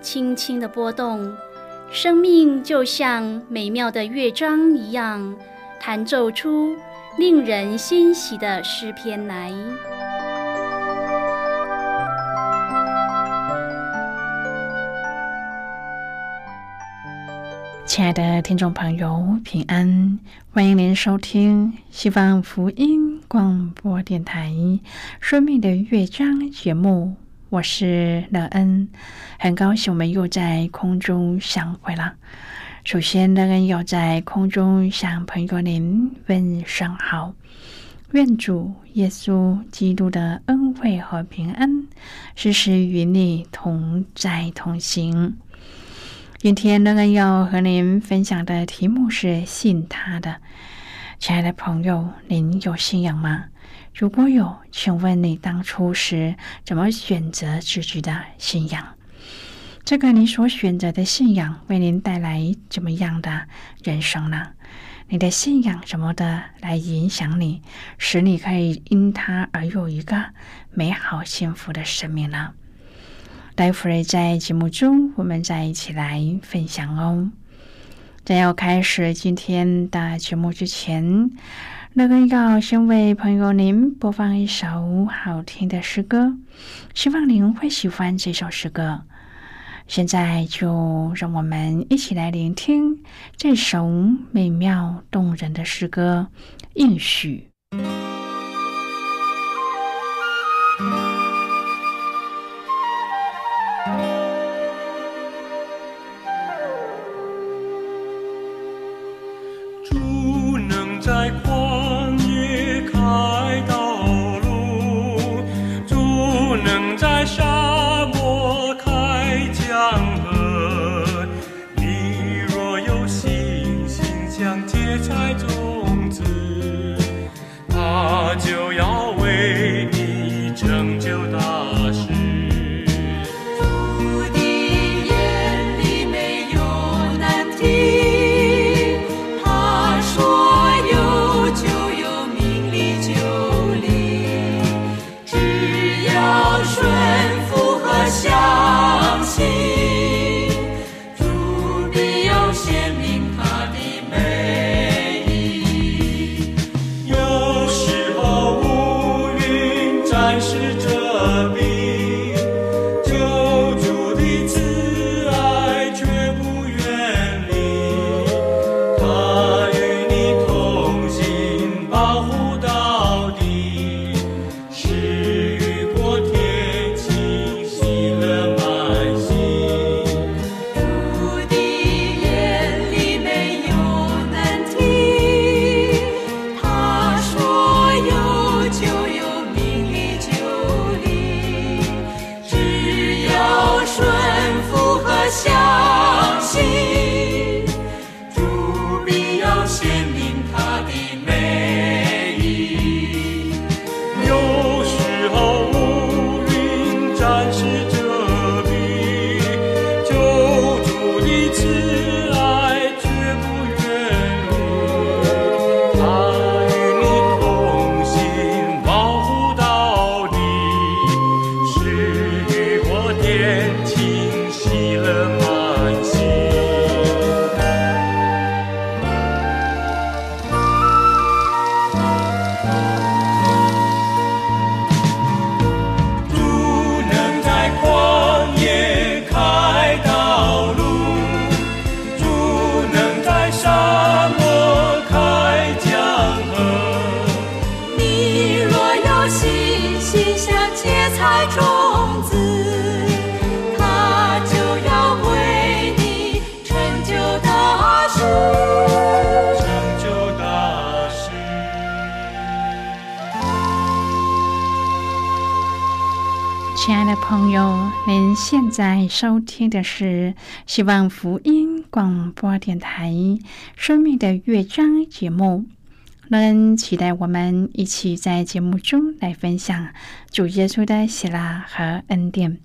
轻轻的波动，生命就像美妙的乐章一样，弹奏出令人欣喜的诗篇来。亲爱的听众朋友，平安！欢迎您收听西方福音广播电台《生命的乐章》节目。我是乐恩，很高兴我们又在空中相会了。首先，乐恩要在空中向朋友您问声好，愿主耶稣基督的恩惠和平安时时与你同在同行。今天，乐恩要和您分享的题目是“信他的”。亲爱的朋友，您有信仰吗？如果有，请问你当初是怎么选择自己的信仰？这个你所选择的信仰为您带来怎么样的人生呢？你的信仰什么的来影响你，使你可以因他而有一个美好幸福的生命呢？待会儿在节目中，我们再一起来分享哦。在要开始今天的节目之前。乐恩要先为朋友您播放一首好听的诗歌，希望您会喜欢这首诗歌。现在就让我们一起来聆听这首美妙动人的诗歌《应许》。朋友，您现在收听的是希望福音广播电台《生命的乐章》节目。能期待我们一起在节目中来分享主耶稣的喜乐和恩典。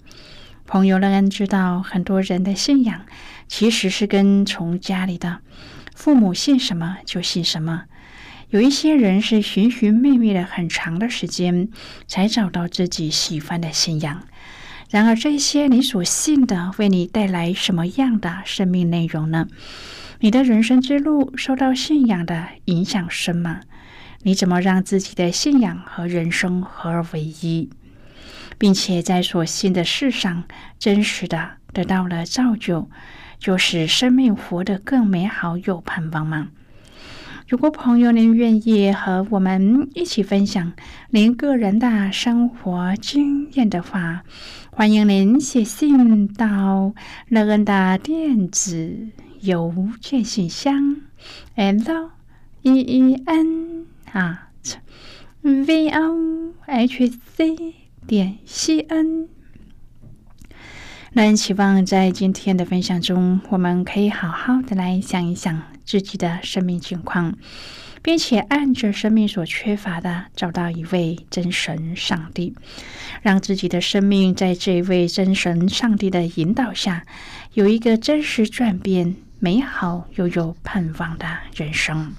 朋友们知道，很多人的信仰其实是跟从家里的父母信什么就信什么。有一些人是寻寻觅觅了很长的时间，才找到自己喜欢的信仰。然而，这些你所信的，为你带来什么样的生命内容呢？你的人生之路受到信仰的影响深吗？你怎么让自己的信仰和人生合而为一，并且在所信的事上真实的得到了造就，就使生命活得更美好有盼望吗？如果朋友您愿意和我们一起分享您个人的生活经验的话，欢迎您写信到乐恩的电子邮件信箱：l e e n at v o h c 点 c n。那希望在今天的分享中，我们可以好好的来想一想自己的生命情况，并且按着生命所缺乏的，找到一位真神上帝，让自己的生命在这位真神上帝的引导下，有一个真实转变、美好又有盼望的人生。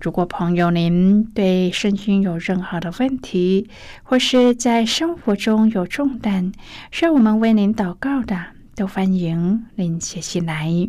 如果朋友您对圣经有任何的问题，或是在生活中有重担，需要我们为您祷告的，都欢迎您写信来。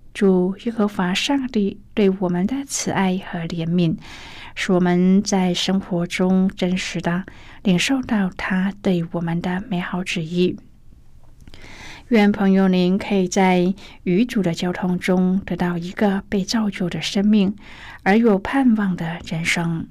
主耶和华上帝对我们的慈爱和怜悯，使我们在生活中真实的领受到他对我们的美好旨意。愿朋友您可以在与主的交通中得到一个被造就的生命，而有盼望的人生。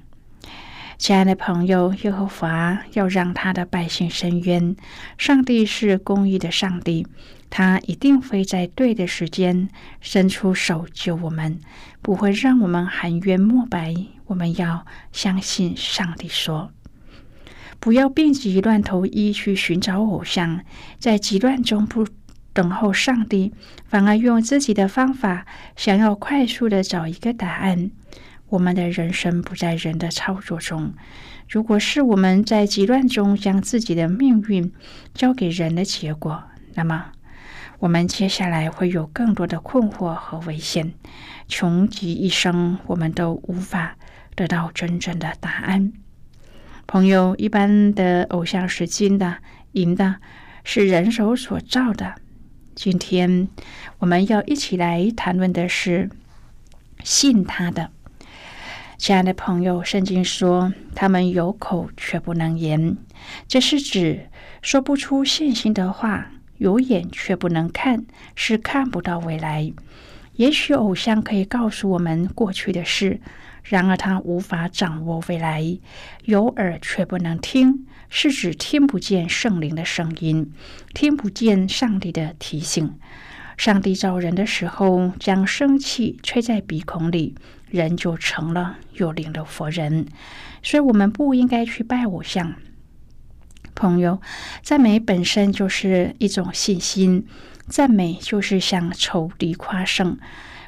亲爱的朋友，耶和华要让他的百姓伸冤。上帝是公义的上帝，他一定会在对的时间伸出手救我们，不会让我们含冤莫白。我们要相信上帝说：“不要病急乱投医去寻找偶像，在急乱中不等候上帝，反而用自己的方法想要快速的找一个答案。”我们的人生不在人的操作中。如果是我们在极乱中将自己的命运交给人的结果，那么我们接下来会有更多的困惑和危险，穷极一生，我们都无法得到真正的答案。朋友，一般的偶像是金的、银的，是人手所造的。今天我们要一起来谈论的是信他的。亲爱的朋友，圣经说他们有口却不能言，这是指说不出信心的话；有眼却不能看，是看不到未来。也许偶像可以告诉我们过去的事，然而他无法掌握未来。有耳却不能听，是指听不见圣灵的声音，听不见上帝的提醒。上帝造人的时候，将生气吹在鼻孔里。人就成了有灵的佛人，所以我们不应该去拜偶像。朋友，赞美本身就是一种信心，赞美就是向仇敌夸胜。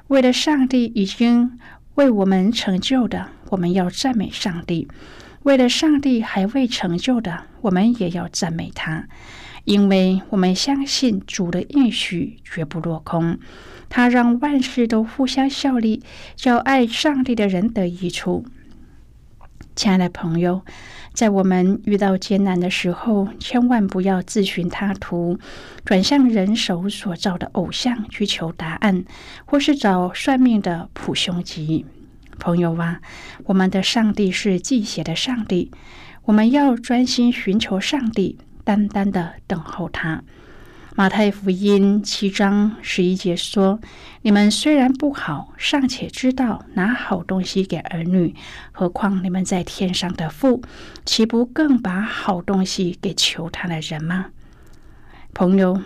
为了上帝已经为我们成就的，我们要赞美上帝；为了上帝还未成就的，我们也要赞美他，因为我们相信主的应许绝不落空。他让万事都互相效力，叫爱上帝的人得益处。亲爱的朋友，在我们遇到艰难的时候，千万不要自寻他途，转向人手所造的偶像去求答案，或是找算命的卜凶吉。朋友啊，我们的上帝是祭血的上帝，我们要专心寻求上帝，单单的等候他。马太福音七章十一节说：“你们虽然不好，尚且知道拿好东西给儿女，何况你们在天上的父，岂不更把好东西给求他的人吗？”朋友，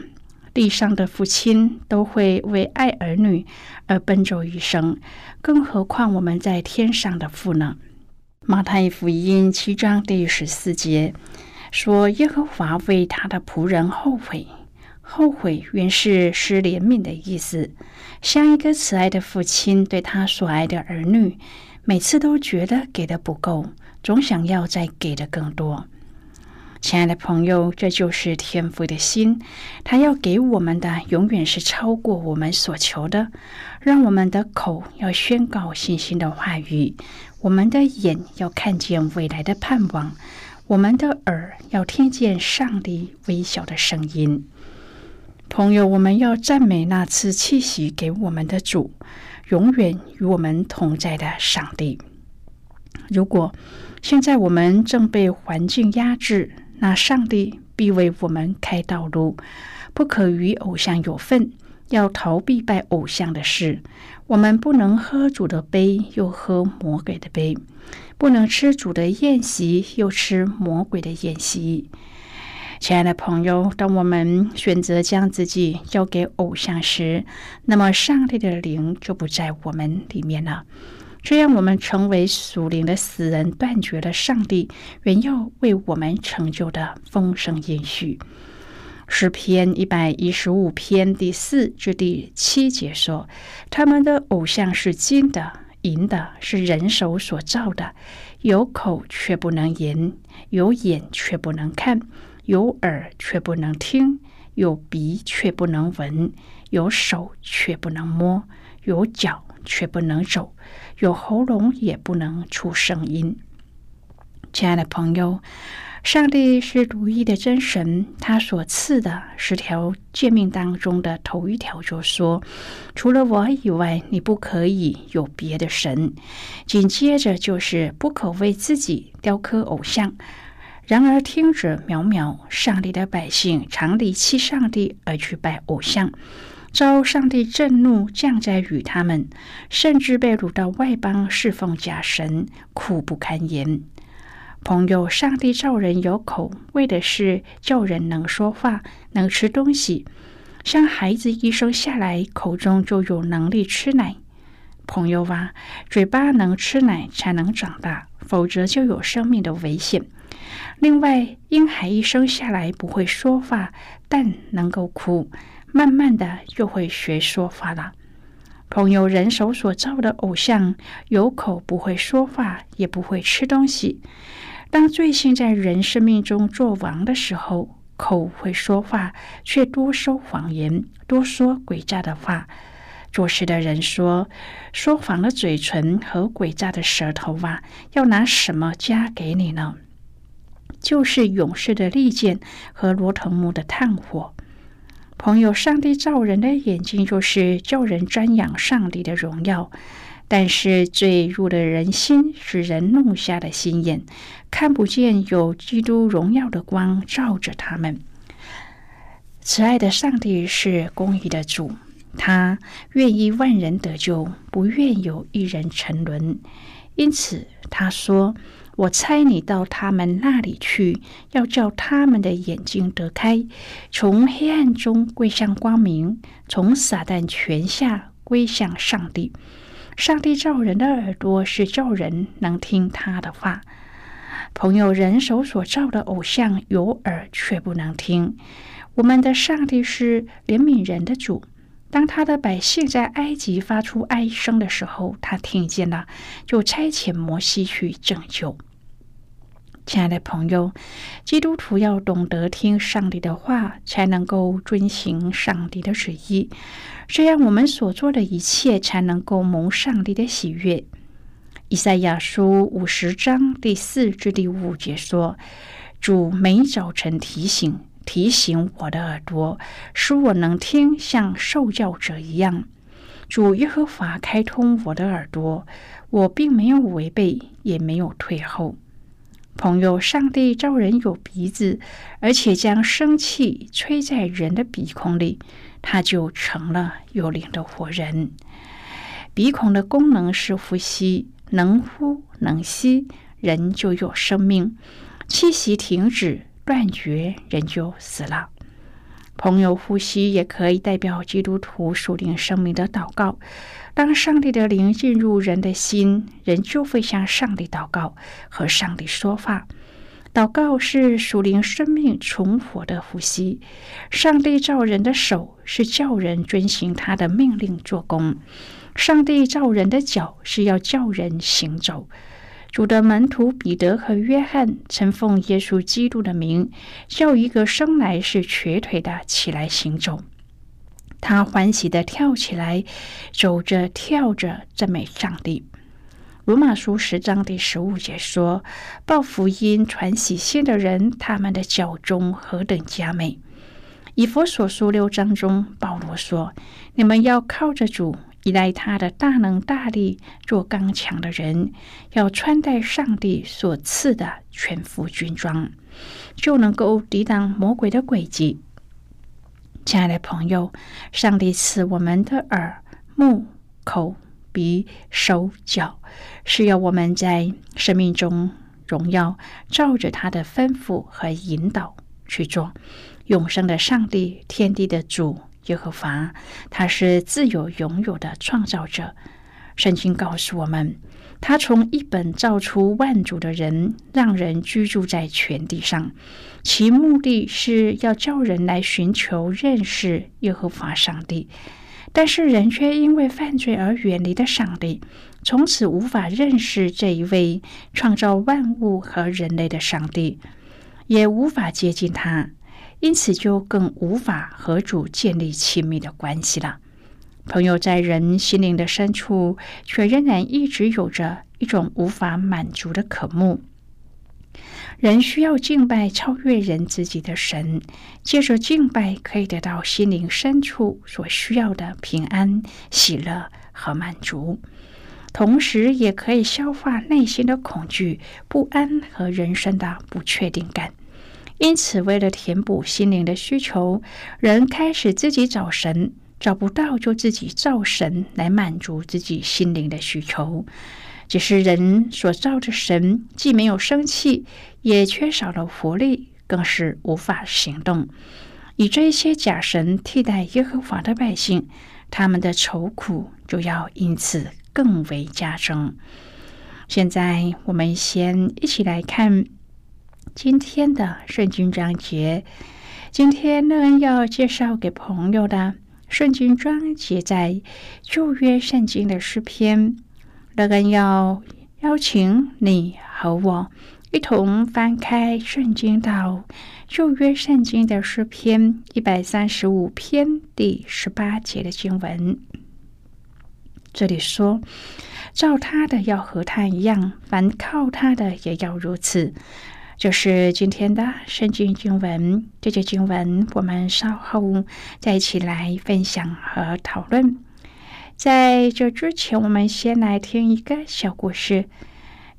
地上的父亲都会为爱儿女而奔走一生，更何况我们在天上的父呢？马太福音七章第十四节说：“耶和华为他的仆人后悔。”后悔原是失怜悯的意思，像一个慈爱的父亲对他所爱的儿女，每次都觉得给的不够，总想要再给的更多。亲爱的朋友，这就是天父的心，他要给我们的永远是超过我们所求的。让我们的口要宣告信心的话语，我们的眼要看见未来的盼望，我们的耳要听见上帝微小的声音。朋友，我们要赞美那次气息给我们的主，永远与我们同在的上帝。如果现在我们正被环境压制，那上帝必为我们开道路。不可与偶像有份，要逃避拜偶像的事。我们不能喝主的杯，又喝魔鬼的杯；不能吃主的宴席，又吃魔鬼的宴席。亲爱的朋友，当我们选择将自己交给偶像时，那么上帝的灵就不在我们里面了。这样，我们成为属灵的死人，断绝了上帝原要为我们成就的丰盛延续。诗篇一百一十五篇第四至第七节说：“他们的偶像是金的、银的，是人手所造的，有口却不能言，有眼却不能看。”有耳却不能听，有鼻却不能闻，有手却不能摸，有脚却不能走，有喉咙也不能出声音。亲爱的朋友，上帝是独一的真神，他所赐的十条诫命当中的头一条就说：“除了我以外，你不可以有别的神。”紧接着就是不可为自己雕刻偶像。然而，听着渺渺，上帝的百姓常离弃上帝而去拜偶像，遭上帝震怒降灾与他们，甚至被掳到外邦侍奉假神，苦不堪言。朋友，上帝造人有口，为的是叫人能说话，能吃东西，像孩子一生下来，口中就有能力吃奶。朋友啊，嘴巴能吃奶才能长大，否则就有生命的危险。另外，婴孩一生下来不会说话，但能够哭，慢慢的就会学说话了。朋友，人手所造的偶像，有口不会说话，也不会吃东西。当罪性在人生命中作王的时候，口会说话，却多说谎言，多说诡诈的话。做事的人说，说谎的嘴唇和诡诈的舌头啊，要拿什么加给你呢？就是勇士的利剑和罗藤木的炭火。朋友，上帝造人的眼睛就是叫人瞻仰上帝的荣耀，但是坠入的人心使人弄瞎了心眼，看不见有基督荣耀的光照着他们。慈爱的上帝是公义的主，他愿意万人得救，不愿有一人沉沦，因此他说。我猜你到他们那里去，要叫他们的眼睛得开，从黑暗中归向光明，从撒旦权下归向上帝。上帝造人的耳朵是叫人能听他的话。朋友，人手所造的偶像有耳却不能听。我们的上帝是怜悯人的主。当他的百姓在埃及发出哀声的时候，他听见了，就差遣摩西去拯救。亲爱的朋友，基督徒要懂得听上帝的话，才能够遵行上帝的旨意，这样我们所做的一切才能够蒙上帝的喜悦。以赛亚书五十章第四至第五节说：“主每早晨提醒提醒我的耳朵，使我能听，像受教者一样。主耶和华开通我的耳朵，我并没有违背，也没有退后。”朋友，上帝造人有鼻子，而且将生气吹在人的鼻孔里，他就成了有灵的活人。鼻孔的功能是呼吸，能呼能吸，人就有生命；气息停止断绝，人就死了。朋友，呼吸也可以代表基督徒属灵生命的祷告。当上帝的灵进入人的心，人就会向上帝祷告，和上帝说话。祷告是属灵生命重活的呼吸。上帝造人的手是叫人遵行他的命令做工。上帝造人的脚是要叫人行走。主的门徒彼得和约翰曾奉耶稣基督的名，叫一个生来是瘸腿的起来行走。他欢喜的跳起来，走着跳着赞美上帝。罗马书十章第十五节说：“报福音、传喜信的人，他们的脚中何等佳美！”以佛所书六章中，保罗说：“你们要靠着主。”依赖他的大能大力，做刚强的人，要穿戴上帝所赐的全副军装，就能够抵挡魔鬼的诡计。亲爱的朋友，上帝赐我们的耳、目、口、鼻、手、脚，是要我们在生命中荣耀，照着他的吩咐和引导去做。永生的上帝，天地的主。耶和华，他是自由拥有的创造者。圣经告诉我们，他从一本造出万族的人，让人居住在全地上，其目的是要叫人来寻求认识耶和华上帝。但是人却因为犯罪而远离了上帝，从此无法认识这一位创造万物和人类的上帝，也无法接近他。因此，就更无法和主建立亲密的关系了。朋友在人心灵的深处，却仍然一直有着一种无法满足的渴慕。人需要敬拜超越人自己的神，借着敬拜可以得到心灵深处所需要的平安、喜乐和满足，同时也可以消化内心的恐惧、不安和人生的不确定感。因此，为了填补心灵的需求，人开始自己找神，找不到就自己造神来满足自己心灵的需求。只是人所造的神既没有生气，也缺少了活力，更是无法行动。以这些假神替代耶和华的百姓，他们的愁苦就要因此更为加增。现在，我们先一起来看。今天的圣经章节，今天乐恩要介绍给朋友的圣经章节，在旧约圣经的诗篇。乐恩要邀请你和我一同翻开圣经到旧约圣经的诗篇一百三十五篇第十八节的经文。这里说：“照他的要和他一样，凡靠他的也要如此。”就是今天的圣经经文，这节经文我们稍后再一起来分享和讨论。在这之前，我们先来听一个小故事。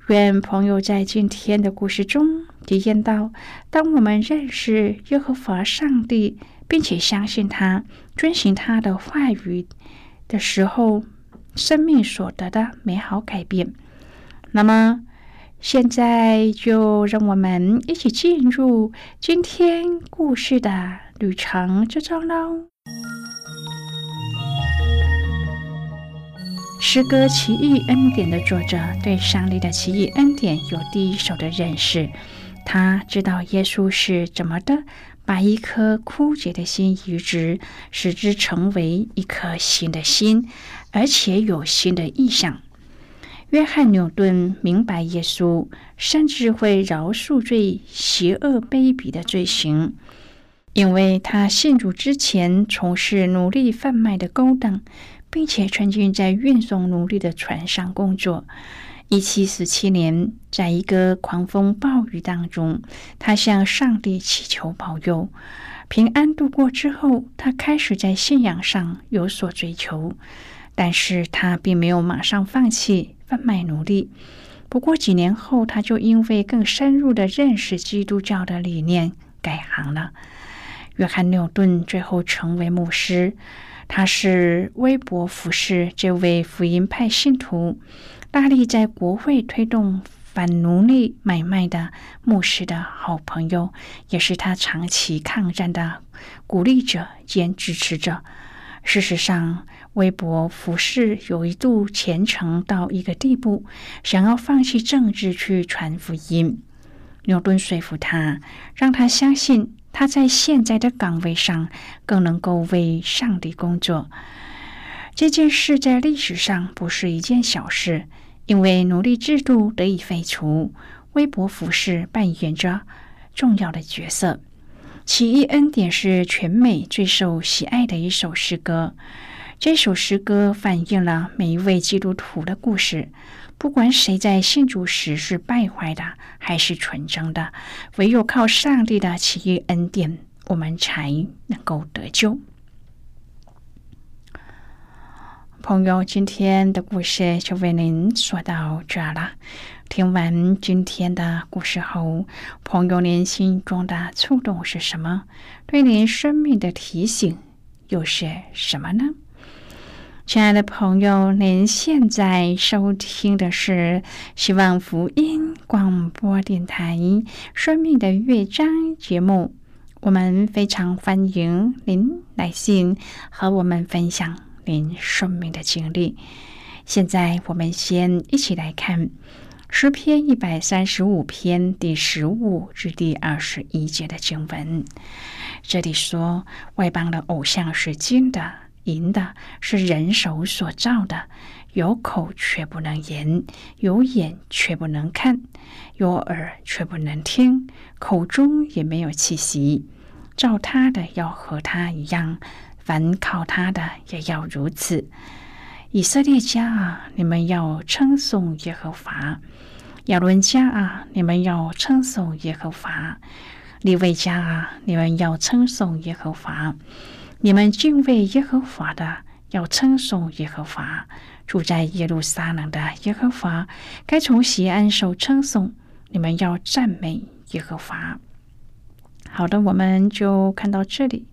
愿朋友在今天的故事中体验到，当我们认识耶和华上帝，并且相信他、遵循他的话语的时候，生命所得的美好改变。那么，现在就让我们一起进入今天故事的旅程之中喽。诗歌《奇异恩典》的作者对上帝的奇异恩典有第一手的认识，他知道耶稣是怎么的把一颗枯竭的心移植，使之成为一颗新的心，而且有新的意象。约翰牛顿明白，耶稣甚至会饶恕最邪恶卑鄙的罪行，因为他信主之前从事奴隶贩卖的勾当，并且曾经在运送奴隶的船上工作。一七四七年，在一个狂风暴雨当中，他向上帝祈求保佑平安度过之后，他开始在信仰上有所追求，但是他并没有马上放弃。贩卖奴隶，不过几年后，他就因为更深入的认识基督教的理念改行了。约翰·牛顿最后成为牧师，他是威伯福士这位福音派信徒，大力在国会推动反奴隶买卖的牧师的好朋友，也是他长期抗战的鼓励者兼支持者。事实上，微博服饰有一度虔诚到一个地步，想要放弃政治去传福音。牛顿说服他，让他相信他在现在的岗位上更能够为上帝工作。这件事在历史上不是一件小事，因为奴隶制度得以废除，微博服饰扮演着重要的角色。起义恩典是全美最受喜爱的一首诗歌。这首诗歌反映了每一位基督徒的故事，不管谁在信主时是败坏的还是纯正的，唯有靠上帝的奇异恩典，我们才能够得救。朋友，今天的故事就为您说到这了。听完今天的故事后，朋友您心中的触动是什么？对您生命的提醒又是什么呢？亲爱的朋友，您现在收听的是希望福音广播电台《生命的乐章》节目。我们非常欢迎您来信和我们分享您生命的经历。现在，我们先一起来看诗篇一百三十五篇第十五至第二十一节的经文。这里说，外邦的偶像是金的。银的是人手所造的，有口却不能言，有眼却不能看，有耳却不能听，口中也没有气息。造他的要和他一样，凡靠他的也要如此。以色列家啊，你们要称颂耶和华；亚伦家啊，你们要称颂耶和华；利未家啊，你们要称颂耶和华。你们敬畏耶和华的，要称颂耶和华；住在耶路撒冷的耶和华，该从西安受称颂。你们要赞美耶和华。好的，我们就看到这里。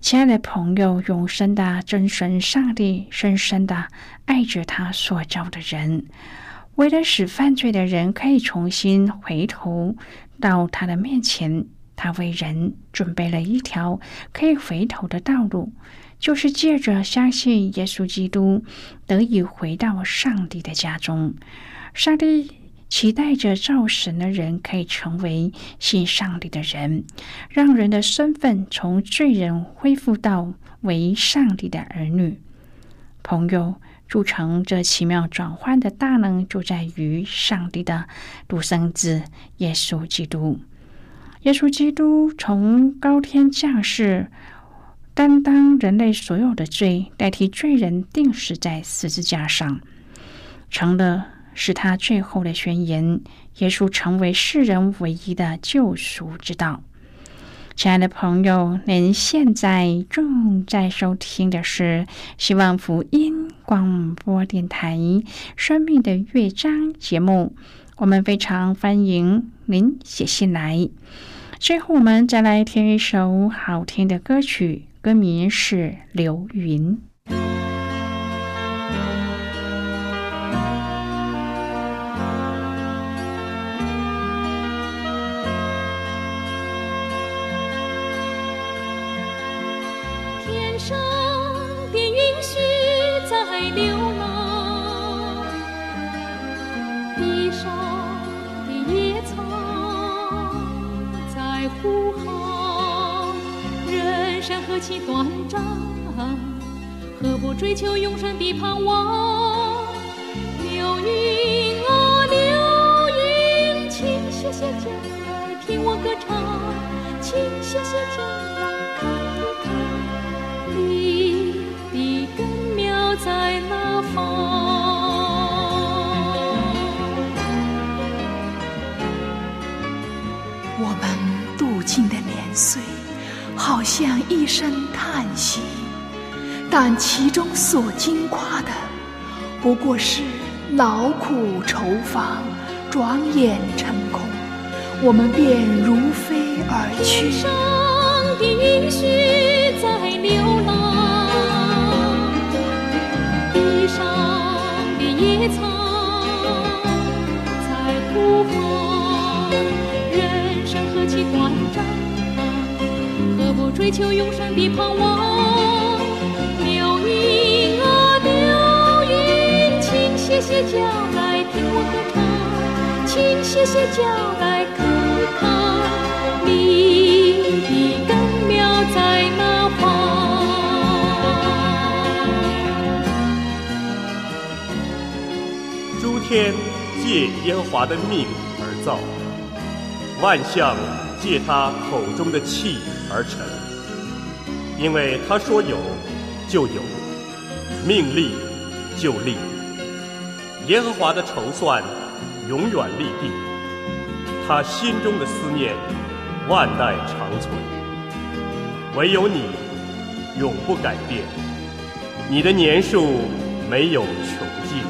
亲爱的朋友，永生的真神上帝深深的爱着他所造的人，为了使犯罪的人可以重新回头到他的面前。他为人准备了一条可以回头的道路，就是借着相信耶稣基督，得以回到上帝的家中。上帝期待着造神的人可以成为信上帝的人，让人的身份从罪人恢复到为上帝的儿女。朋友，铸成这奇妙转换的大能，就在于上帝的独生子耶稣基督。耶稣基督从高天降世，担当人类所有的罪，代替罪人定死在十字架上，成了是他最后的宣言。耶稣成为世人唯一的救赎之道。亲爱的朋友，您现在正在收听的是希望福音广播电台《生命的乐章》节目。我们非常欢迎您写信来。最后，我们再来听一首好听的歌曲，歌名是《流云》。其短暂，何不追求永生的盼望？流云啊，流云，请歇歇脚来听我歌唱，请歇歇脚来看一看，你的根苗在哪方？好像一声叹息，但其中所惊夸的，不过是劳苦愁烦，转眼成空，我们便如飞而去。上的允许在流浪，地上的野草在呼唤。人生何其短暂，不追求永生的盼望？流云啊流云，请歇歇脚来听我歌唱，请歇歇脚来看看你的根苗在哪方。诸天借耶和华的命而造，万象借他口中的气而成。因为他说有，就有；命立，就立。耶和华的筹算永远立定，他心中的思念万代长存。唯有你永不改变，你的年数没有穷尽。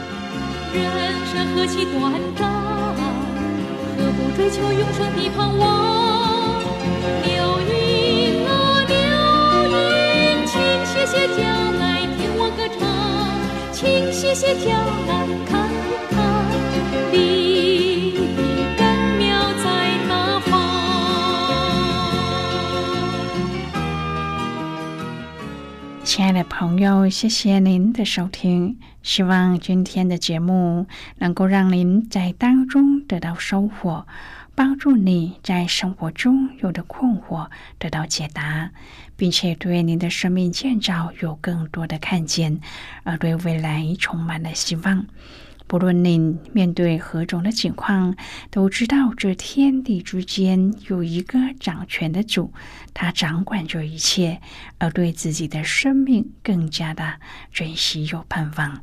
人生何其短暂，何不追求永生的盼望？请歇歇脚来看看你的根苗在哪方。亲爱的朋友，谢谢您的收听。希望今天的节目能够让您在当中得到收获，帮助你在生活中有的困惑得到解答，并且对您的生命建造有更多的看见，而对未来充满了希望。不论您面对何种的情况，都知道这天地之间有一个掌权的主，他掌管着一切，而对自己的生命更加的珍惜有盼望。